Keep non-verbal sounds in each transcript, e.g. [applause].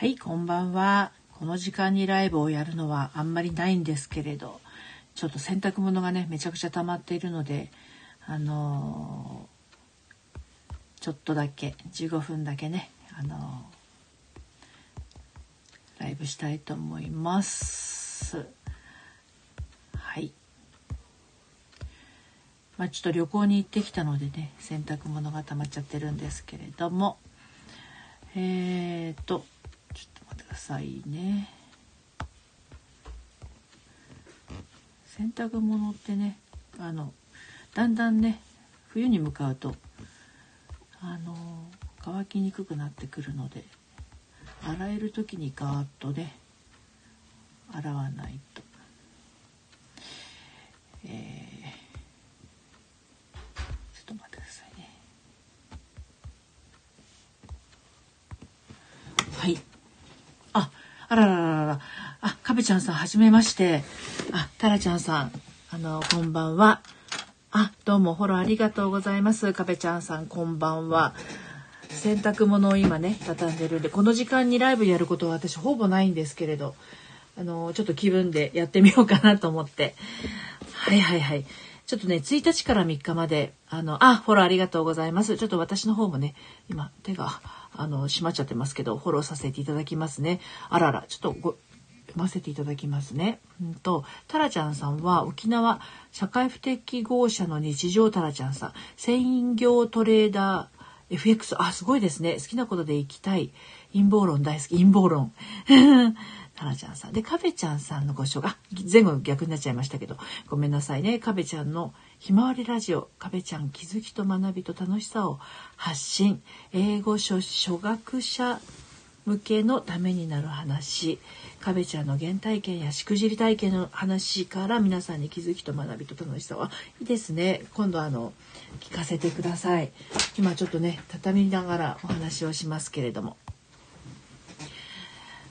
はい、こんばんは。この時間にライブをやるのはあんまりないんですけれど、ちょっと洗濯物がね、めちゃくちゃ溜まっているので、あのー、ちょっとだけ、15分だけね、あのー、ライブしたいと思います。はい。まあ、ちょっと旅行に行ってきたのでね、洗濯物が溜まっちゃってるんですけれども、えーと、さいね洗濯物ってねあのだんだんね冬に向かうとあの乾きにくくなってくるので洗える時にガーッとね洗わないと。えー、ちょっと待ってくださいね。はい。あららららら。あ、かべちゃんさん、はじめまして。あ、タラちゃんさん、あの、こんばんは。あ、どうも、フォローありがとうございます。かべちゃんさん、こんばんは。洗濯物を今ね、畳んでるんで、この時間にライブやることは私ほぼないんですけれど、あの、ちょっと気分でやってみようかなと思って。はいはいはい。ちょっとね、1日から3日まで、あの、あ、フォローありがとうございます。ちょっと私の方もね、今、手が、あの、閉まっちゃってますけど、フォローさせていただきますね。あらら、ちょっとご、読ませていただきますね。うんと、タラちゃんさんは沖縄社会不適合者の日常タラちゃんさん、専業トレーダー FX、あ、すごいですね。好きなことで行きたい。陰謀論大好き。陰謀論。タラちゃんさん。で、カベちゃんさんのご紹介。前後逆になっちゃいましたけど、ごめんなさいね。カベちゃんのひまわりラジオ。カベちゃん気づきと学びと楽しさを発信。英語初初学者向けのためになる話。カベちゃんの原体験やしくじり体験の話から皆さんに気づきと学びと楽しさは、いいですね。今度あの、聞かせてください。今ちょっとね、畳みながらお話をしますけれども。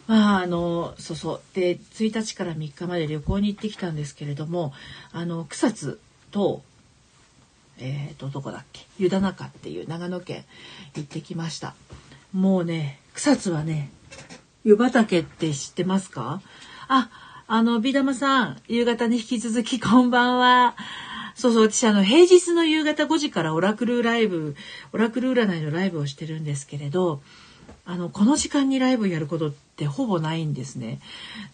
まああのそうそう。で1日から3日まで旅行に行ってきたんですけれどもあの草津とえっ、ー、とどこだっけ？湯田中っていう長野県行ってきました。もうね草津はね湯畑って知ってますか？ああのビー玉さん夕方に引き続きこんばんは。そうそう、私あの、平日の夕方5時からオラクルライブ、オラクル占いのライブをしてるんですけれど、あの、この時間にライブやることってほぼないんですね。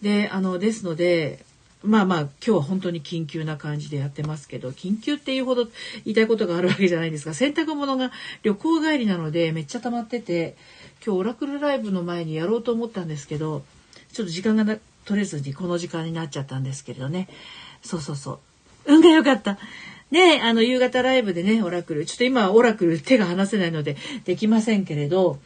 で、あの、ですので、まあまあ今日は本当に緊急な感じでやってますけど緊急っていうほど言いたいことがあるわけじゃないですが洗濯物が旅行帰りなのでめっちゃ溜まってて今日オラクルライブの前にやろうと思ったんですけどちょっと時間が取れずにこの時間になっちゃったんですけれどね。そうそうそう。運が良かった。ねあの夕方ライブでねオラクルちょっと今オラクル手が離せないのでできませんけれど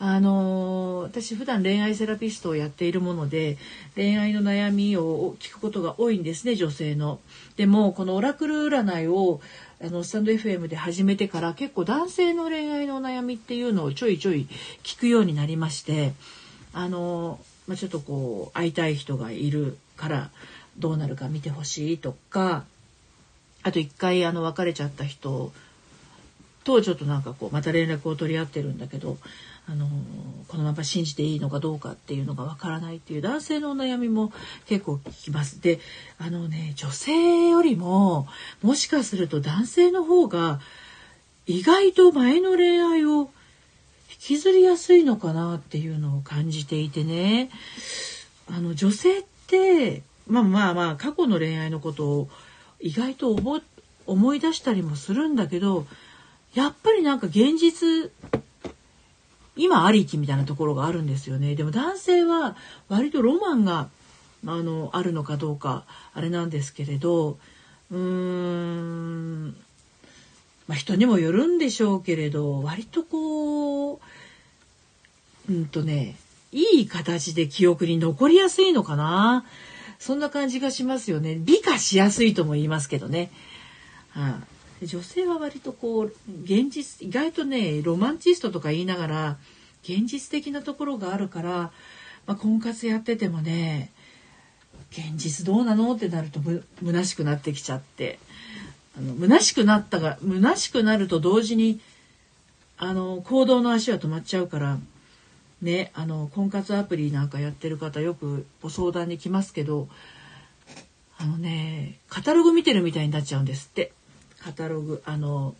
あの私普段恋愛セラピストをやっているもので恋愛の悩みを聞くことが多いんですね女性の。でもこのオラクル占いをあのスタンド FM で始めてから結構男性の恋愛の悩みっていうのをちょいちょい聞くようになりましてあの、まあ、ちょっとこう会いたい人がいるからどうなるか見てほしいとかあと一回あの別れちゃった人とちょっとなんかこうまた連絡を取り合ってるんだけどあのこのまま信じていいのかどうかっていうのがわからないっていう男性のお悩みも結構聞きます。であのね女性よりももしかすると男性の方が意外と前の恋愛を引きずりやすいのかなっていうのを感じていてねあの女性ってまあまあまあ過去の恋愛のことを意外と思い出したりもするんだけどやっぱりなんか現実今ありきみたいなところがあるんですよね。でも男性は割とロマンがあのあるのかどうかあれなんですけれどうーん、まあ、人にもよるんでしょうけれど割とこううんとねいい形で記憶に残りやすいのかなそんな感じがしますよね美化しやすいとも言いますけどね。はあ女性は割とこう現実意外とねロマンチストとか言いながら現実的なところがあるから、まあ、婚活やっててもね現実どうなのってなるとむ虚しくなってきちゃってあの虚しくなったが虚しくなると同時にあの行動の足は止まっちゃうからねあの婚活アプリなんかやってる方よくご相談に来ますけどあのねカタログ見てるみたいになっちゃうんですって。カタログあの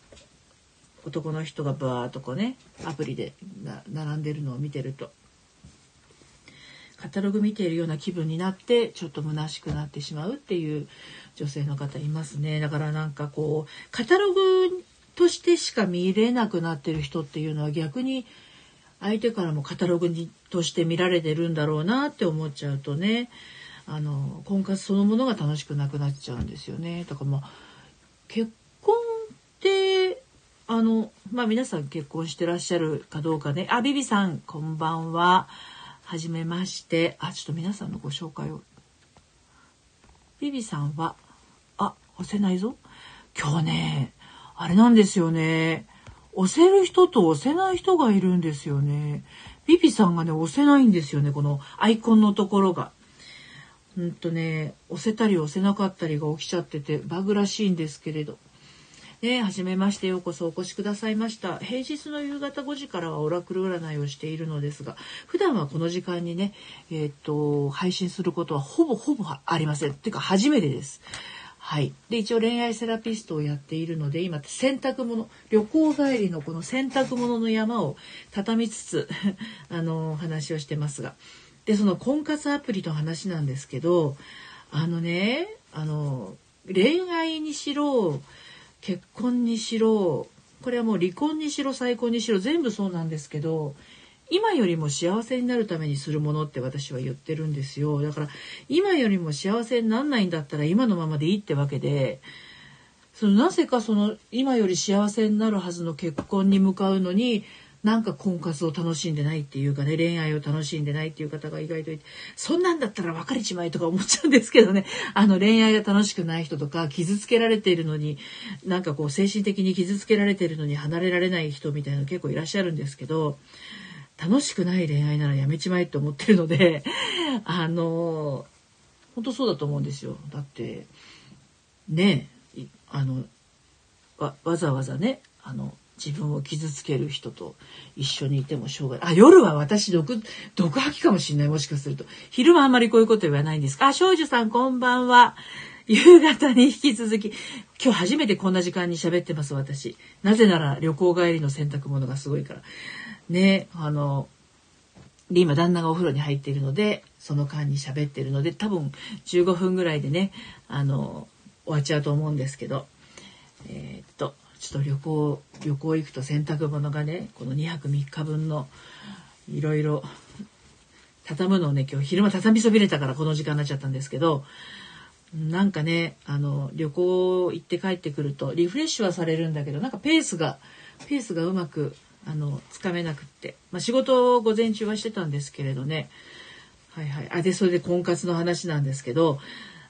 男の人がバーっとこうねアプリで並んでるのを見てるとカタログ見ているような気分になってちょっと虚しくなってしまうっていう女性の方いますねだからなんかこうカタログとしてしか見れなくなってる人っていうのは逆に相手からもカタログにとして見られてるんだろうなって思っちゃうとねあの婚活そのものが楽しくなくなっちゃうんですよね。だからまあ結あのまあ皆さん結婚してらっしゃるかどうかねあビビさんこんばんは。はじめまして。あ、ちょっと皆さんのご紹介を。ビビさんは、あ、押せないぞ。今日ね、あれなんですよね。押せる人と押せない人がいるんですよね。ビビさんがね、押せないんですよね。このアイコンのところが。うんとね、押せたり押せなかったりが起きちゃってて、バグらしいんですけれど。ね、はじめましてようこそお越しくださいました。平日の夕方5時からはオラクル占いをしているのですが、普段はこの時間にね、えー、っと、配信することはほぼほぼありません。っていうか初めてです。はい。で、一応恋愛セラピストをやっているので、今、洗濯物、旅行帰りのこの洗濯物の山を畳みつつ [laughs] あの、話をしてますが。で、その婚活アプリの話なんですけど、あのね、あの、恋愛にしろ、結婚にしろこれはもう離婚にしろ再婚にしろ全部そうなんですけど今よりも幸せになるためにするものって私は言ってるんですよ。だから今よりも幸せになんないんだったら今のままでいいってわけでそのなぜかその今より幸せになるはずの結婚に向かうのになんか婚活を楽しんでないっていうかね、恋愛を楽しんでないっていう方が意外といて、そんなんだったら別れちまえとか思っちゃうんですけどね、[laughs] あの恋愛が楽しくない人とか、傷つけられているのに、なんかこう精神的に傷つけられているのに離れられない人みたいなの結構いらっしゃるんですけど、楽しくない恋愛ならやめちまえって思ってるので、[laughs] あの、本当そうだと思うんですよ。だって、ねあの、わ、わざわざね、あの、自分を傷つける人と一緒にいてもしょうがない。あ、夜は私毒、毒吐きかもしれない。もしかすると。昼はあんまりこういうこと言わないんですかあ、少女さんこんばんは。夕方に引き続き、今日初めてこんな時間に喋ってます、私。なぜなら旅行帰りの洗濯物がすごいから。ね、あの、で、今旦那がお風呂に入っているので、その間に喋ってるので、多分15分ぐらいでね、あの、終わっちゃうと思うんですけど、えー、っと、ちょっと旅行旅行行くと洗濯物がねこの2泊3日分のいろいろ畳むのをね今日昼間畳みそびれたからこの時間になっちゃったんですけどなんかねあの旅行行って帰ってくるとリフレッシュはされるんだけどなんかペースがペースがうまくあのつかめなくって、まあ、仕事を午前中はしてたんですけれどね。はいはい。あでそれで婚活の話なんですけど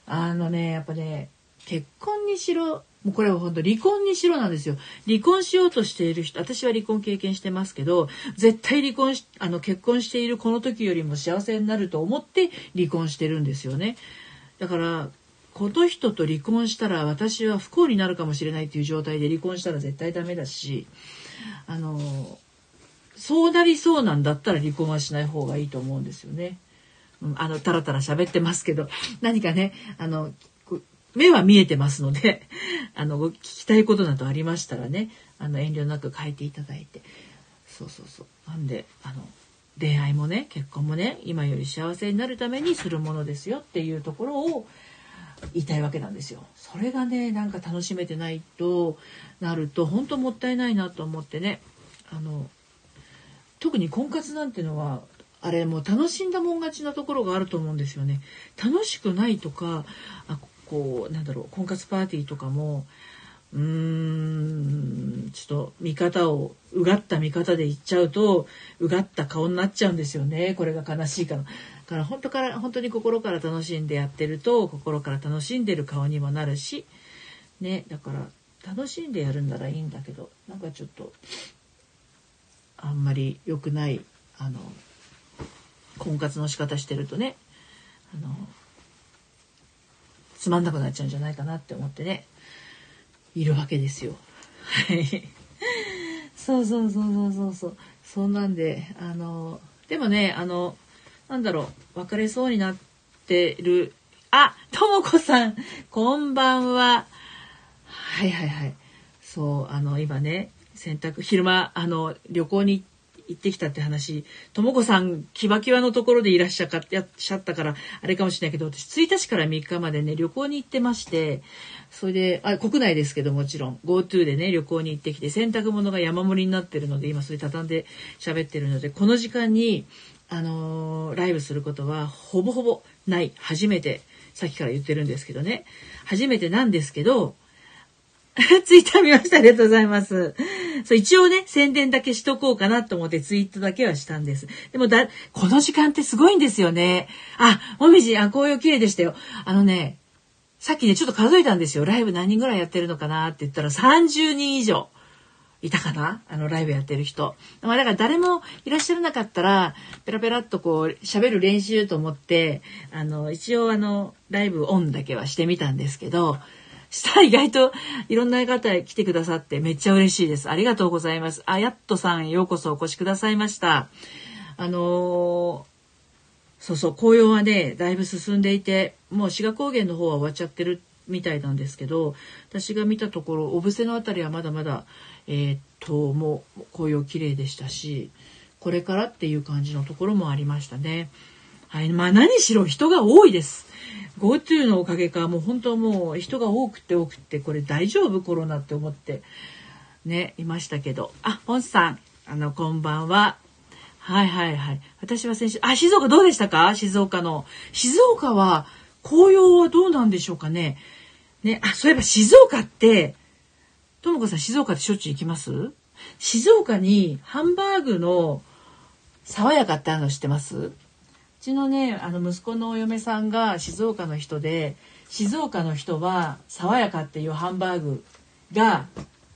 あのねやっぱね結婚にしろもうこれは本当離婚にしろなんですよ。離婚しようとしている人、私は離婚経験してますけど、絶対離婚し、あの結婚しているこの時よりも幸せになると思って離婚してるんですよね。だから、この人と離婚したら私は不幸になるかもしれないっていう状態で離婚したら絶対ダメだし、あの、そうなりそうなんだったら離婚はしない方がいいと思うんですよね。あの、たらたら喋ってますけど、何かね、あの、目は見えてますので、[laughs] あの、聞きたいことなどありましたらね、あの、遠慮なく書いていただいて。そうそうそう。なんで、あの、恋愛もね、結婚もね、今より幸せになるためにするものですよっていうところを言いたいわけなんですよ。それがね、なんか楽しめてないとなると、本当もったいないなと思ってね、あの、特に婚活なんてのは、あれもう楽しんだもん勝ちなところがあると思うんですよね。楽しくないとか、あこうなんだろう婚活パーティーとかもうーんちょっと見方をうがった見方で言っちゃうとうがった顔になっちゃうんですよね。これが悲しいから。だから本当から本当に心から楽しんでやってると心から楽しんでる顔にもなるし。ねだから楽しんでやるんならいいんだけどなんかちょっとあんまり良くないあの婚活の仕方してるとね。あのつまんなくなっちゃうんじゃないかなって思ってねいるわけですよ。はい。[laughs] そうそうそうそうそうそう。そんなんであのでもねあのなんだろう別れそうになってるあともこさんこんばんははいはいはいそうあの今ね洗濯昼間あの旅行に行っ行ってきたって話ともこさんキワキワのところでいらっしゃかやっしゃったからあれかもしれないけど私1日から3日までね旅行に行ってましてそれであ国内ですけどもちろん GoTo でね旅行に行ってきて洗濯物が山盛りになってるので今それ畳んで喋ってるのでこの時間にあのーライブすることはほぼほぼない初めてさっきから言ってるんですけどね初めてなんですけど [laughs] ツイッター見ました。ありがとうございます。そう、一応ね、宣伝だけしとこうかなと思ってツイートだけはしたんです。でもだ、この時間ってすごいんですよね。あ、もみじ、あ、紅葉綺麗でしたよ。あのね、さっきね、ちょっと数えたんですよ。ライブ何人ぐらいやってるのかなって言ったら30人以上。いたかな？あの、ライブやってる人。まあ、だから誰もいらっしゃらなかったら、ペラペラっとこう、喋る練習と思って、あの、一応あの、ライブオンだけはしてみたんですけど、した意外といろんな方来てくださってめっちゃ嬉しいです。ありがとうございます。あやっとさんようこそお越しくださいました。あのーそうそう、紅葉はね、だいぶ進んでいて、もう志賀高原の方は終わっちゃってるみたいなんですけど、私が見たところ、小布施のあたりはまだまだ、えーっと、もう紅葉綺麗でしたし、これからっていう感じのところもありましたね。はい、まあ何しろ人が多いです。GoTo のおかげか、もう本当もう人が多くて多くて、これ大丈夫？コロナって思って、ね、いましたけど。あ、ポンさん、あの、こんばんは。はいはいはい。私は先週、あ、静岡どうでしたか？静岡の。静岡は、紅葉はどうなんでしょうかね？ね、あ、そういえば静岡って、ともこさん静岡ってしょっちゅう行きます？静岡にハンバーグの爽やかってあるの知ってます？ちのね、あの息子のお嫁さんが静岡の人で、静岡の人は爽やかっていうハンバーグが、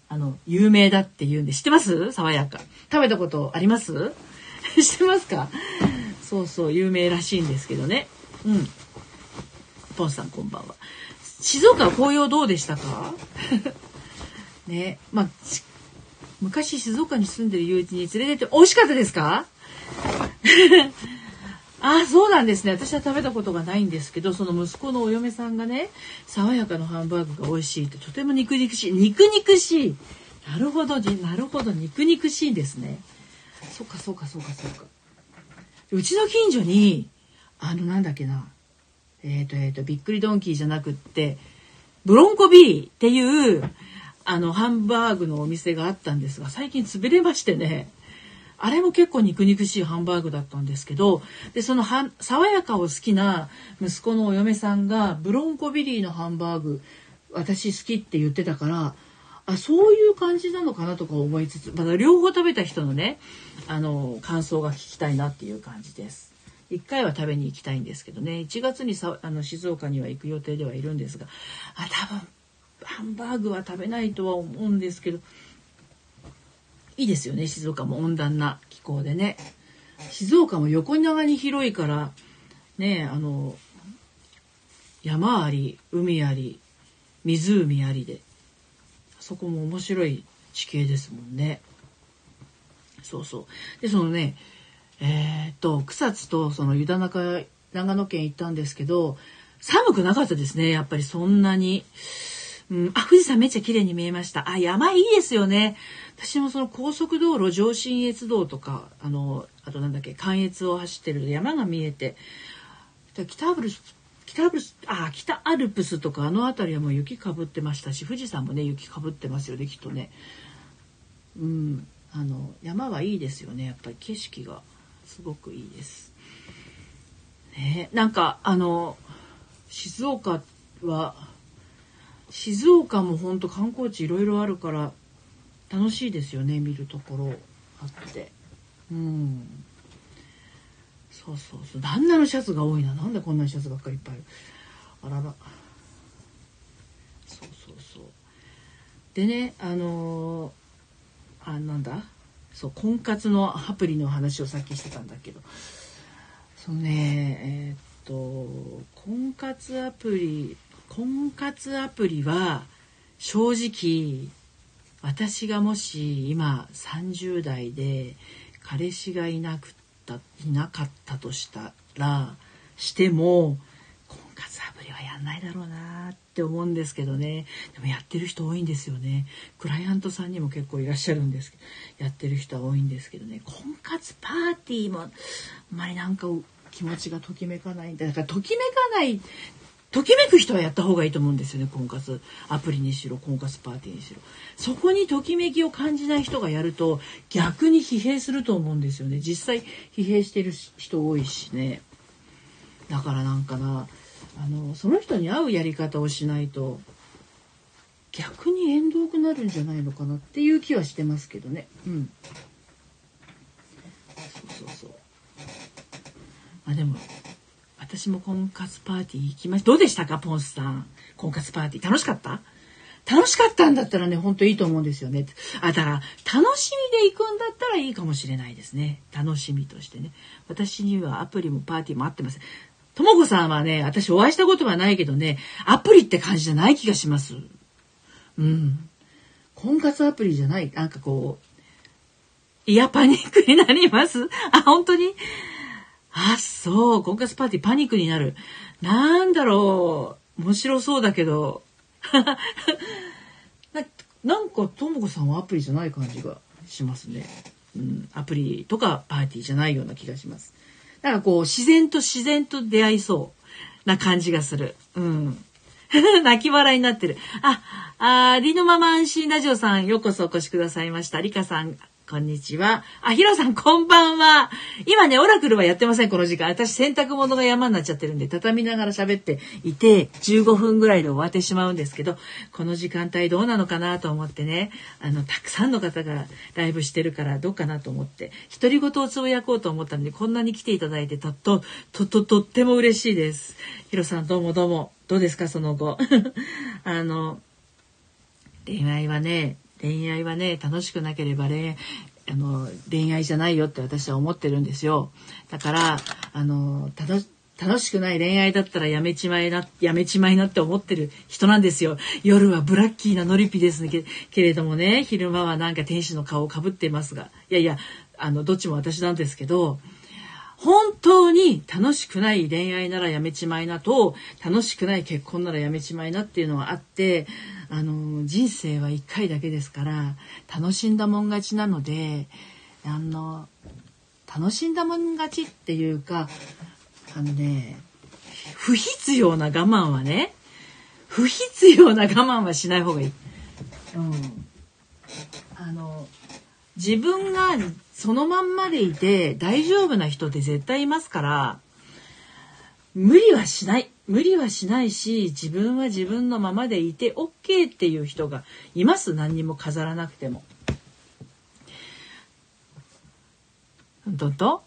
あの、有名だって言うんで、知ってます？爽やか。食べたことあります？[laughs] 知ってますか？そうそう、有名らしいんですけどね。うん。ポンさんこんばんは。静岡は紅葉どうでしたか？[laughs] ね、まあ、昔静岡に住んでる友人に連れてって、美味しかったですか？あ、そうなんですね。私は食べたことがないんですけど、その息子のお嫁さんがね、爽やかのハンバーグが美味しいって、とても肉肉しい。肉肉しい。なるほど、なるほど、肉肉しいですね。そっか、そうか、そうか、そうか。うちの近所に、あの、なんだっけな。えっ、と、えっ、と、びっくりドンキーじゃなくって、ブロンコビーっていう、あの、ハンバーグのお店があったんですが、最近潰れましてね、あれも結構肉肉しいハンバーグだったんですけど、で、そのは爽やかを好きな息子のお嫁さんが、ブロンコビリーのハンバーグ、私好きって言ってたから、あ、そういう感じなのかなとか思いつつ、まだ両方食べた人のね、あの、感想が聞きたいなっていう感じです。一回は食べに行きたいんですけどね、1月にさあの静岡には行く予定ではいるんですが、あ、多分、ハンバーグは食べないとは思うんですけど、いいですよね、静岡も温暖な気候でね。静岡も横長に広いから、ね、あの、山あり、海あり、湖ありで、そこも面白い地形ですもんね。そうそう。で、そのね、えーっと、草津とその湯田中、長野県行ったんですけど、寒くなかったですね、やっぱりそんなに。うん、あ、富士山めっちゃ綺麗に見えました。あ、山いいですよね。私もその高速道路、上信越道とか、あの、あとなんだっけ、関越を走ってる山が見えて、北アルプス、北アルプス、あ、北アルプスとかあの辺りはもう雪かぶってましたし、富士山もね、雪かぶってますよね、きっとね。うん、あの、山はいいですよね。やっぱり景色がすごくいいです。ね、なんか、あの、静岡は、静岡も本当観光地いろいろあるから楽しいですよね見るところあって。うん。そうそうそう。旦那のシャツが多いな。なんでこんなシャツばっかりいっぱいある。あらら。そうそうそう。でねあのーあなんだ？そう婚活のアプリの話をさっきしてたんだけど。そのねえーっと婚活アプリ婚活アプリは正直私がもし今30代で彼氏がいなくったいなかったとしたらしても婚活アプリはやんないだろうなって思うんですけどね。でもやってる人多いんですよね。クライアントさんにも結構いらっしゃるんですけどやってる人は多いんですけどね。婚活パーティーもあんまりなんか気持ちがときめかない。んだだからときめかないときめく人はやった方がいいと思うんですよね婚活。アプリにしろ婚活パーティーにしろ。そこにときめきを感じない人がやると逆に疲弊すると思うんですよね。実際疲弊してる人多いしね。だからなんかなあのその人に合うやり方をしないと逆に縁遠くなるんじゃないのかなっていう気はしてますけどね。うん。そうそうそう。あでも私も婚活パーティー行きました。どうでしたか、ポンスさん。婚活パーティー。楽しかった？楽しかったんだったらね、ほんといいと思うんですよね。あ、だから、楽しみで行くんだったらいいかもしれないですね。楽しみとしてね。私にはアプリもパーティーも合ってます。ともこさんはね、私お会いしたことはないけどね、アプリって感じじゃない気がします。うん。婚活アプリじゃない。なんかこう、イヤパニックになります。あ、本当に？あ、そう、婚活パーティーパニックになる。なんだろう、面白そうだけど。[laughs] ななんか、ともこさんはアプリじゃない感じがしますね。うん、アプリとかパーティーじゃないような気がします。だかこう、自然と自然と出会いそうな感じがする。うん。[laughs] 泣き笑いになってる。あ、あ、りのまま安心ラジオさん、ようこそお越しくださいました。りかさん、こんにちは。あ、ヒロさん、こんばんは。今ね、オラクルはやってません、この時間。私、洗濯物が山になっちゃってるんで、畳みながら喋っていて、15分ぐらいで終わってしまうんですけど、この時間帯どうなのかなと思ってね、あの、たくさんの方がライブしてるから、どうかなと思って、独り言をつぶやこうと思ったので、こんなに来ていただいて、とっと、と、と、とっても嬉しいです。ヒロさん、どうもどうも。どうですか、その後。[laughs] あの、恋愛はね、恋愛はね楽しくなければ恋あの恋愛じゃないよって私は思ってるんですよだからあの楽しくない恋愛だったらやめちまいな、やめちまいなって思ってる人なんですよ。夜はブラッキーなノリピですねけけれどもね、昼間はなんか天使の顔をかぶっていますが、いやいや、あの、どっちも私なんですけど、本当に楽しくない恋愛ならやめちまいなと、楽しくない結婚ならやめちまいなっていうのがあって、あの人生は一回だけですから楽しんだもん勝ちなのであの楽しんだもん勝ちっていうかあのね不必要な我慢はね不必要な我慢はしない方がいい。うん、あの自分がそのまんまでいて大丈夫な人って絶対いますから無理はしない。無理はしないし、自分は自分のままでいて OK っていう人がいます。何にも飾らなくても。どんと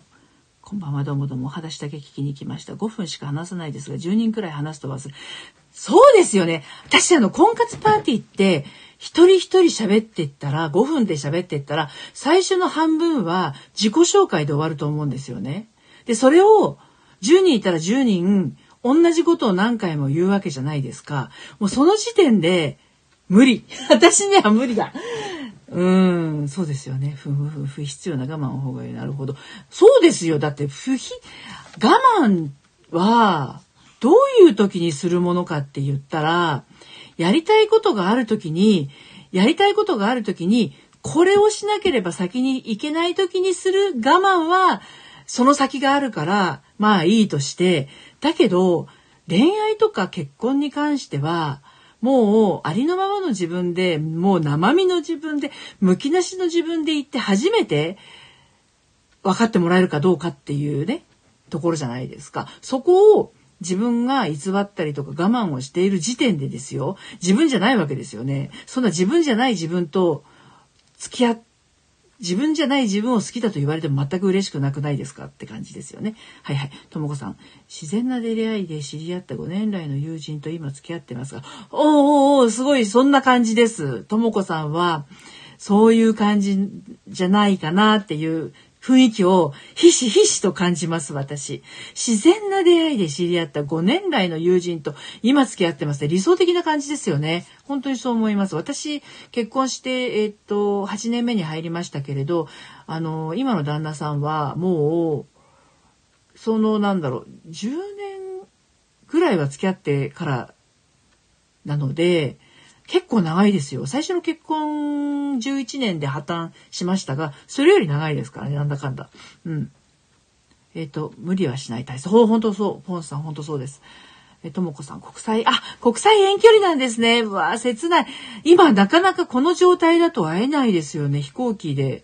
こんばんはどうもどうもお話だけ聞きに来ました。5分しか話さないですが、10人くらい話すと忘れ。そうですよね。私あの、婚活パーティーって、一人一人喋ってったら、5分で喋ってったら、最初の半分は自己紹介で終わると思うんですよね。で、それを10人いたら10人、同じことを何回も言うわけじゃないですか。もうその時点で、無理。[laughs] 私には無理だ。うん、そうですよね。不不不必要な我慢の方がいい。なるほど。そうですよ。だって不必、我慢は、どういう時にするものかって言ったら、やりたいことがある時に、やりたいことがある時に、これをしなければ先に行けない時にする我慢は、その先があるから、まあいいとして、だけど、恋愛とか結婚に関しては、もうありのままの自分で、もう生身の自分で、むき出しの自分で言って初めて分かってもらえるかどうかっていうね、ところじゃないですか。そこを自分が偽ったりとか我慢をしている時点でですよ。自分じゃないわけですよね。そんな自分じゃない自分と付き合っ自分じゃない自分を好きだと言われても全く嬉しくなくないですかって感じですよね。はいはい。ともこさん。自然な出会いで知り合った5年来の友人と今付き合ってますが、おーおーすごい、そんな感じです。ともこさんは、そういう感じじゃないかなっていう雰囲気をひしひしと感じます、私。自然な出会いで知り合った5年来の友人と今付き合ってますね。理想的な感じですよね。本当にそう思います。私、結婚して、え、っと、8年目に入りましたけれど、あの、今の旦那さんはもう、その、なんだろう、10年ぐらいは付き合ってからなので、結構長いですよ。最初の結婚11年で破綻しましたが、それより長いですからね、なんだかんだ。うん。えっ、ー、と、無理はしない体操。ほ、本当そう。ポンさん、本当そうです。え、ともこさん、国際、あ、国際遠距離なんですね。うわ切ない。今、なかなかこの状態だと会えないですよね。飛行機で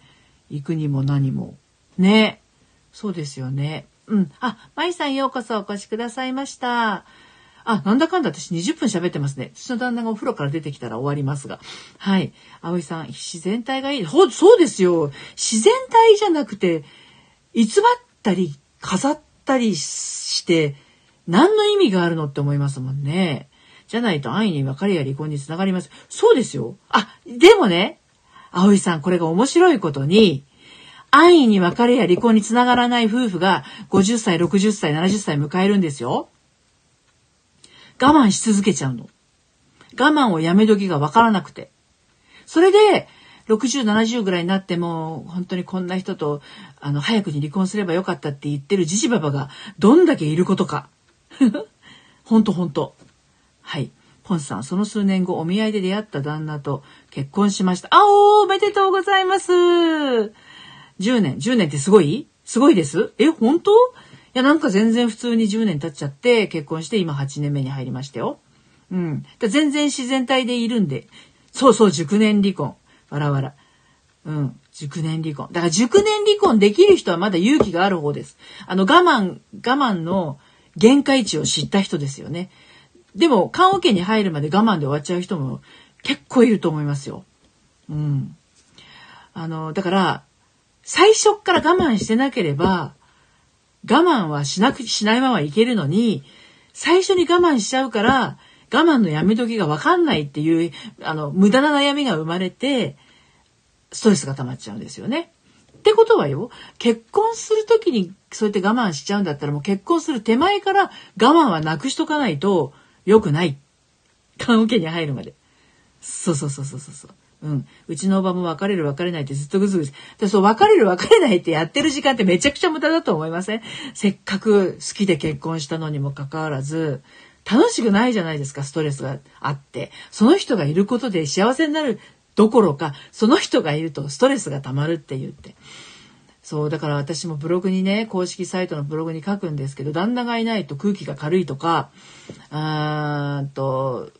行くにも何も。ね。そうですよね。うん。あ、まいさんようこそお越しくださいました。あ、なんだかんだ私20分喋ってますね。私の旦那がお風呂から出てきたら終わりますが。はい。葵さん、自然体がいい。ほ、そうですよ。自然体じゃなくて、偽ったり、飾ったりして、何の意味があるのって思いますもんね。じゃないと安易に別れや離婚につながります。そうですよ。あ、でもね、葵さん、これが面白いことに、安易に別れや離婚につながらない夫婦が50歳、60歳、70歳迎えるんですよ。我慢し続けちゃうの。我慢をやめ時がわからなくて。それで、60、70ぐらいになっても、本当にこんな人と、あの、早くに離婚すればよかったって言ってるじじばばが、どんだけいることか。ほんとほんと。はい。ポンさん、その数年後、お見合いで出会った旦那と結婚しました。あおー、おめでとうございます。10年、10年ってすごい？すごいです？え、本当？や、なんか全然普通に10年経っちゃって、結婚して今8年目に入りましたよ。うん。全然自然体でいるんで。そうそう、熟年離婚。わらわら。うん。熟年離婚。だから熟年離婚できる人はまだ勇気がある方です。あの、我慢、我慢の限界値を知った人ですよね。でも、棺桶に入るまで我慢で終わっちゃう人も結構いると思いますよ。うん。あの、だから、最初から我慢してなければ、我慢はしなく、しないままいけるのに、最初に我慢しちゃうから、我慢のやめ時がわかんないっていう、あの、無駄な悩みが生まれて、ストレスが溜まっちゃうんですよね。ってことはよ、結婚するときにそうやって我慢しちゃうんだったらもう結婚する手前から我慢はなくしとかないと良くない。棺桶に入るまで。そうそうそうそうそう。うん。うちのおばも別れる別れないってずっとぐずぐず。で、そう、別れる別れないってやってる時間ってめちゃくちゃ無駄だと思いません？せっかく好きで結婚したのにもかかわらず、楽しくないじゃないですか、ストレスがあって。その人がいることで幸せになるどころか、その人がいるとストレスが溜まるって言って。そう、だから私もブログにね、公式サイトのブログに書くんですけど、旦那がいないと空気が軽いとか、あーと、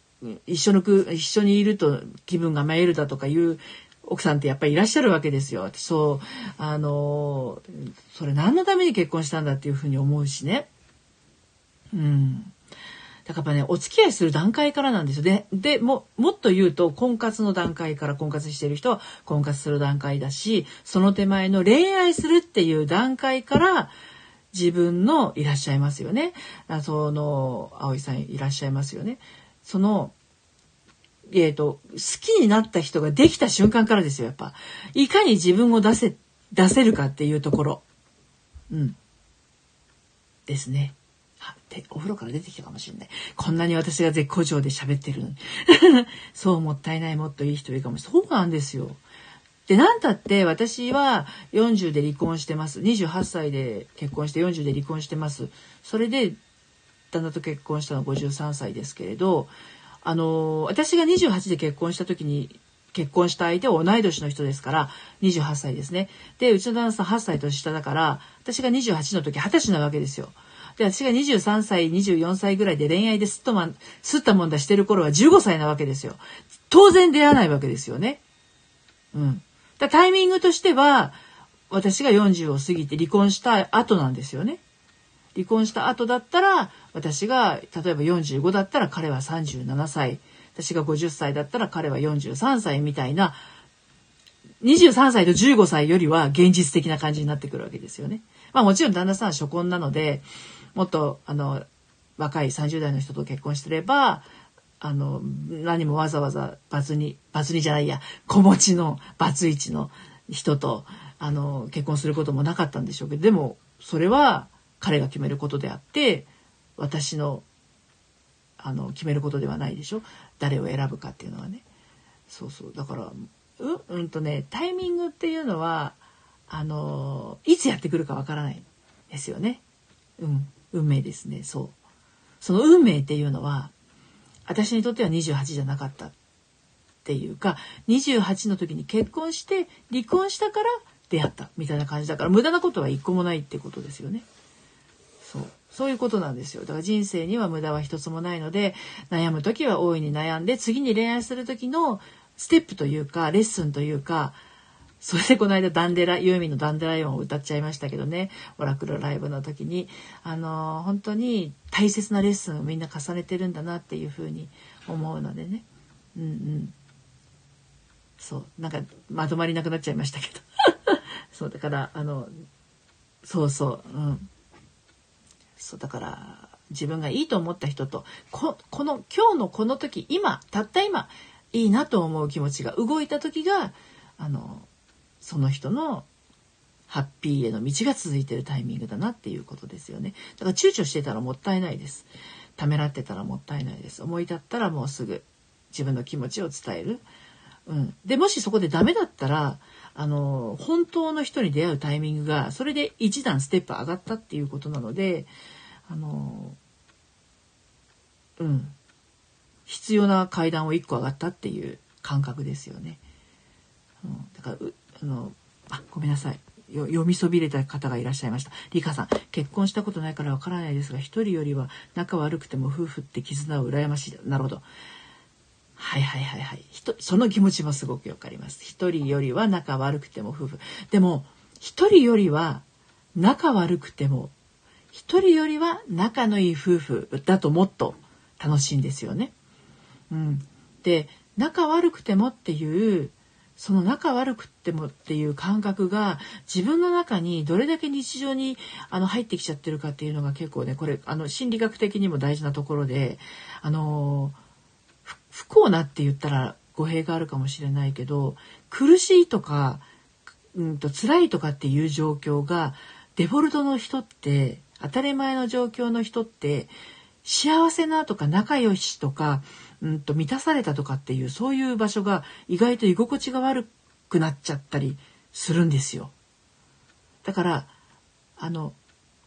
一緒のく一緒にいると気分が参るだとかいう奥さんってやっぱりいらっしゃるわけですよ。そうあのそれ何のために結婚したんだっていうふうに思うしね。うん。だからね、お付き合いする段階からなんですよ。で、で、も、もっと言うと、婚活の段階から婚活してる人は婚活する段階だし、その手前の恋愛するっていう段階から自分のいらっしゃいますよね。あその、葵さんいらっしゃいますよね。その、えっ、ー、と、好きになった人ができた瞬間からですよ、やっぱ。いかに自分を出せ、出せるかっていうところ。うん。ですね。あ、で、お風呂から出てきたかもしれない。こんなに私が絶好調で喋ってるのに。[laughs] そう、もったいない、もっといい人いるかもしれない。そうなんですよ。で、なんたって私は40で離婚してます。28歳で結婚して40で離婚してます。それで旦那と結婚したのは53歳ですけれど、あの、私が28で結婚した時に、結婚した相手は同い年の人ですから、28歳ですね。で、うちの旦那さん8歳年下だから、私が28の時20歳なわけですよ。で、私が23歳、24歳ぐらいで恋愛ですっとまん、すったもんだしてる頃は15歳なわけですよ。当然出会わないわけですよね。うん。だタイミングとしては、私が40を過ぎて離婚した後なんですよね。離婚した後だったら、私が、例えば45だったら彼は37歳、私が50歳だったら彼は43歳みたいな、23歳と15歳よりは現実的な感じになってくるわけですよね。まあもちろん旦那さんは初婚なので、もっと、あの、若い30代の人と結婚してれば、あの、何もわざわざバツに、バツにじゃないや、子持ちのバツイチの人と、あの結婚することもなかったんでしょうけどでもそれは彼が決めることであって私のあの決めることではないでしょ？誰を選ぶかっていうのはね。そうそう。だからううんとねタイミングっていうのはあのいつやってくるかわからないですよね。うん。運命ですね。そう。その運命っていうのは私にとっては28じゃなかったっていうか28の時に結婚して離婚したから出会ったみたいな感じだから無駄なことは一個もないってことですよね。そういうことなんですよ。だから人生には無駄は一つもないので悩む時は大いに悩んで次に恋愛する時のステップというかレッスンというかそれでこの間ダンデラユーミンのダンデライオンを歌っちゃいましたけどね。オラクルライブの時に。あの本当に大切なレッスンをみんな重ねてるんだなっていうふうに思うのでね。うんうん。そう。なんかまとまりなくなっちゃいましたけど。[laughs] そうだからあのそうそう。うん。そうだから自分がいいと思った人とここの今日のこの時今たった今いいなと思う気持ちが動いた時があのその人のハッピーへの道が続いてるタイミングだなっていうことですよね。だから躊躇してたらもったいないです。ためらってたらもったいないです。思い立ったらもうすぐ自分の気持ちを伝える。うん、でもしそこでダメだったらあの本当の人に出会うタイミングがそれで一段ステップ上がったっていうことなのであのうん必要な階段を1個上がったっていう感覚ですよね。うん、だからあのあごめんなさい読みそびれた方がいらっしゃいました。リカさん、結婚したことないからわからないですが、一人よりは仲悪くても夫婦って絆を羨ましい。なるほど。はいはいはいはい。その気持ちもすごくわかります。一人よりは仲悪くても夫婦。でも、一人よりは仲悪くても、一人よりは仲のいい夫婦だともっと楽しいんですよね。うん。で、仲悪くてもっていうその仲悪くてもっていう感覚が自分の中にどれだけ日常にあの入ってきちゃってるかっていうのが結構ねこれあの心理学的にも大事なところであの不幸なって言ったら語弊があるかもしれないけど苦しいとか、うんと、辛いとかっていう状況がデフォルトの人って当たり前の状況の人って幸せなとか仲良しとかうんと満たされたとかっていうそういう場所が意外と居心地が悪くなっちゃったりするんですよ。だからあの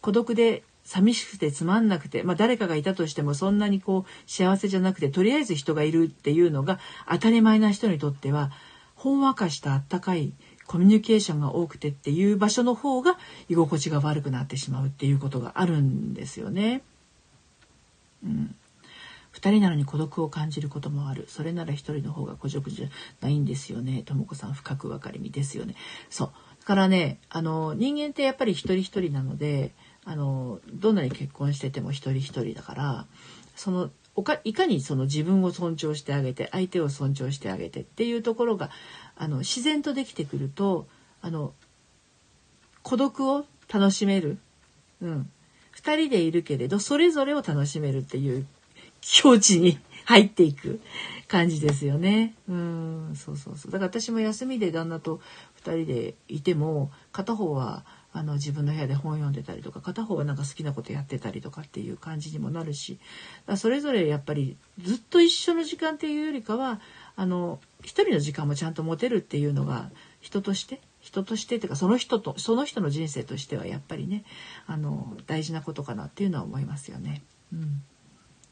孤独で寂しくてつまんなくて、まあ、誰かがいたとしてもそんなにこう幸せじゃなくてとりあえず人がいるっていうのが当たり前な人にとってはほんわかしたあったかいコミュニケーションが多くてっていう場所の方が居心地が悪くなってしまうっていうことがあるんですよね。うん、2人なのに孤独を感じることもある。それなら1人の方が孤独じゃないんですよね。とも子さん深く分かりみですよね。そう。だからねあの人間ってやっぱり一人一人なのであのどんなに結婚してても一人一人だからそのおかいかにその自分を尊重してあげて相手を尊重してあげてっていうところがあの自然とできてくるとあの孤独を楽しめる、うん、2人でいるけれどそれぞれを楽しめるっていう境地に入っていく感じですよね。うん。そうそうそう。だから私も休みで旦那と2人でいても片方はあの自分の部屋で本読んでたりとか片方はなんか好きなことやってたりとかっていう感じにもなるしそれぞれやっぱりずっと一緒の時間っていうよりかはあの一人の時間もちゃんと持てるっていうのが人として人としてっていうかその人とその人の人生としてはやっぱりねあの大事なことかなっていうのは思いますよね。うん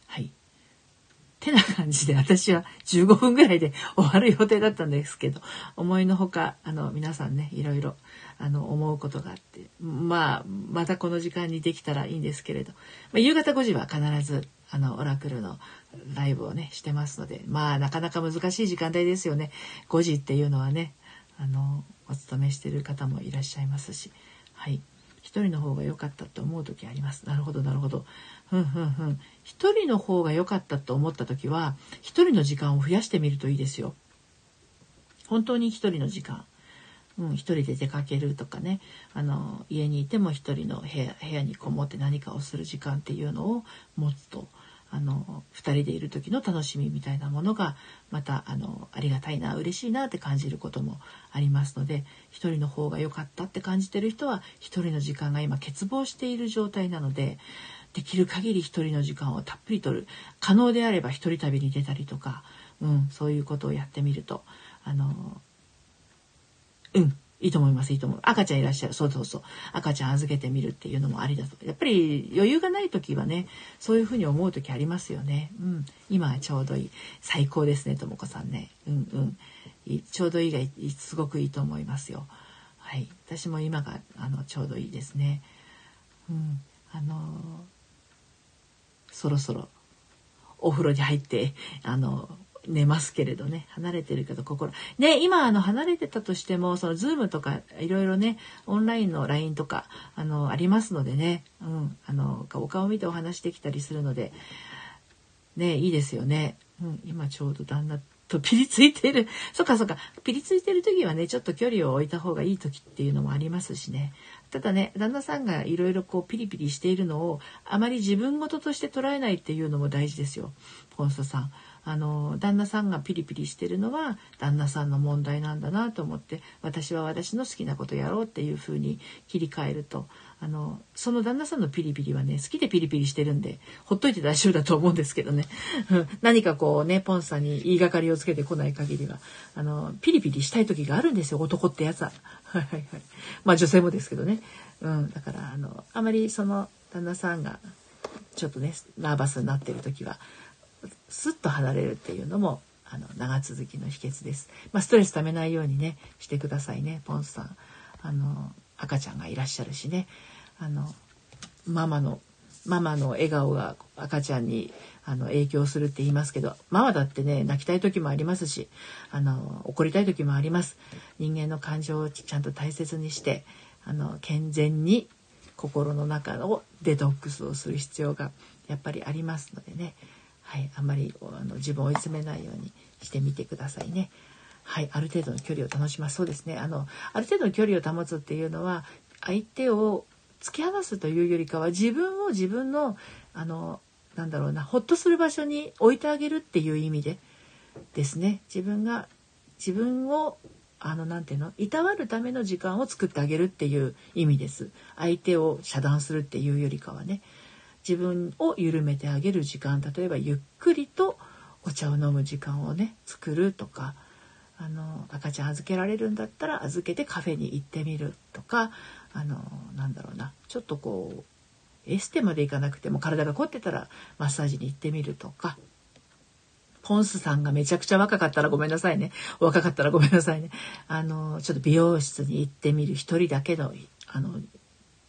はいてな感じで私は15分ぐらいで終わる予定だったんですけど思いのほかあの皆さんねいろいろあの思うことがあってまあまたこの時間にできたらいいんですけれど、まあ、夕方5時は必ずあのオラクルのライブをねしてますのでまあなかなか難しい時間帯ですよね。5時っていうのはねあのお勤めしてる方もいらっしゃいますしはい。一人の方が良かったと思う時あります。なるほどなるほど。ふんふんふん一人の方が良かったと思った時は一人の時間を増やしてみるといいですよ。本当に一人の時間。うん、一人で出かけるとかねあの家にいても一人の部屋部屋にこもって何かをする時間っていうのを持つとあの2人でいる時の楽しみみたいなものがまたあのありがたいな嬉しいなって感じることもありますので1人の方が良かったって感じてる人は1人の時間が今欠乏している状態なのでできる限り1人の時間をたっぷりとる可能であれば1人旅に出たりとか、うん、そういうことをやってみるとあのうんいいと思います、いいと思う。赤ちゃんいらっしゃる。そうそうそう。赤ちゃん預けてみるっていうのもありだと。やっぱり余裕がない時はね、そういうふうに思う時ありますよね。うん。今はちょうどいい。最高ですね、ともこさんね。うんうん。ちょうどいいがすごくいいと思いますよ。はい。私も今があのちょうどいいですね。うん。あのー、そろそろお風呂に入って、あの寝ますけれどね。離れてるけど心。ね今あの離れてたとしてもそのズームとかいろいろねオンラインの LINE とかあのありますのでね、うん、あのお顔見てお話できたりするので。ねいいですよね、うん、今ちょうど旦那とピリついてる。[laughs] そっかそっか。ピリついてる時はねちょっと距離を置いた方がいい時っていうのもありますしね。ただね旦那さんがいろいろこうピリピリしているのをあまり自分事として捉えないっていうのも大事ですよポンソさん。あの旦那さんがピリピリしてるのは旦那さんの問題なんだなと思って私は私の好きなことやろうっていうふうに切り替えるとあのその旦那さんのピリピリはね好きでピリピリしてるんでほっといて大丈夫だと思うんですけどね [laughs] 何かこうねポンさんに言いがかりをつけてこない限りはあのピリピリしたい時があるんですよ男ってやつは。[laughs] はいはいはい。まあ女性もですけどね。うん、だからあのあまりその旦那さんがちょっとねナーバスになってる時はスッと離れるっていうのもあの長続きの秘訣です。まあ、ストレスためないようにねしてくださいねポンスさん。あの赤ちゃんがいらっしゃるしねあのママのママの笑顔が赤ちゃんにあの影響するって言いますけどママだってね泣きたい時もありますしあの怒りたい時もあります人間の感情をちゃんと大切にしてあの健全に心の中をデトックスをする必要がやっぱりありますのでねはい、あんまりあの自分を追い詰めないようにしてみてくださいね。はい、ある程度の距離を楽します。そうですね。あの、ある程度の距離を保つっていうのは、相手を突き放すというよりかは、自分を自分の、あの、なんだろうな、ほっとする場所に置いてあげるっていう意味でですね。自分が、自分を、あの、なんていうの、いたわるための時間を作ってあげるっていう意味です。相手を遮断するっていうよりかはね。自分を緩めてあげる時間例えばゆっくりとお茶を飲む時間をね作るとかあの赤ちゃん預けられるんだったら預けてカフェに行ってみるとかあのなんだろうなちょっとこうエステまで行かなくても体が凝ってたらマッサージに行ってみるとか。ポンスさんがめちゃくちゃ若かったらごめんなさいね。若かったらごめんなさいね。あのちょっと美容室に行ってみる。一人だけのあの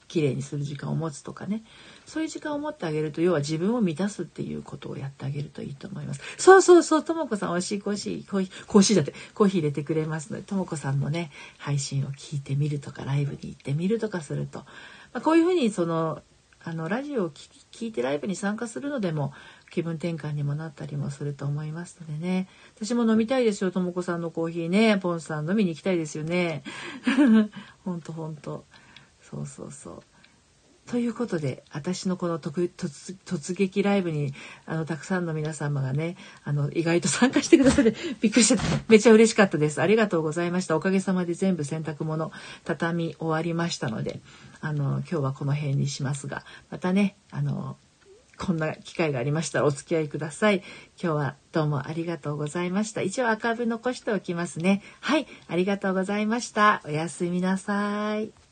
綺麗にする時間を持つとかね。そういう時間を持ってあげると要は自分を満たすっていうことをやってあげるといいと思います。そうそうそうともこさん美味しいコーヒーコーヒーコーヒーだってコーヒー入れてくれますのでともこさんのね配信を聞いてみるとかライブに行ってみるとかすると、まあ、こういうふうにそのあのラジオを聞いてライブに参加するのでも気分転換にもなったりもすると思いますのでね。私も飲みたいですよともこさんのコーヒーね。ポンさん飲みに行きたいですよね。[laughs] ほんとほんと。そうそうそうということで私のこの突突撃ライブにあのたくさんの皆様がねあの意外と参加してくださって [laughs] びっくりしてめちゃ嬉しかったですありがとうございましたおかげさまで全部洗濯物畳み終わりましたのであの今日はこの辺にしますがまたねあのこんな機会がありましたらお付き合いください。今日はどうもありがとうございました。一応赤部残しておきますね。はい、ありがとうございました。おやすみなさい。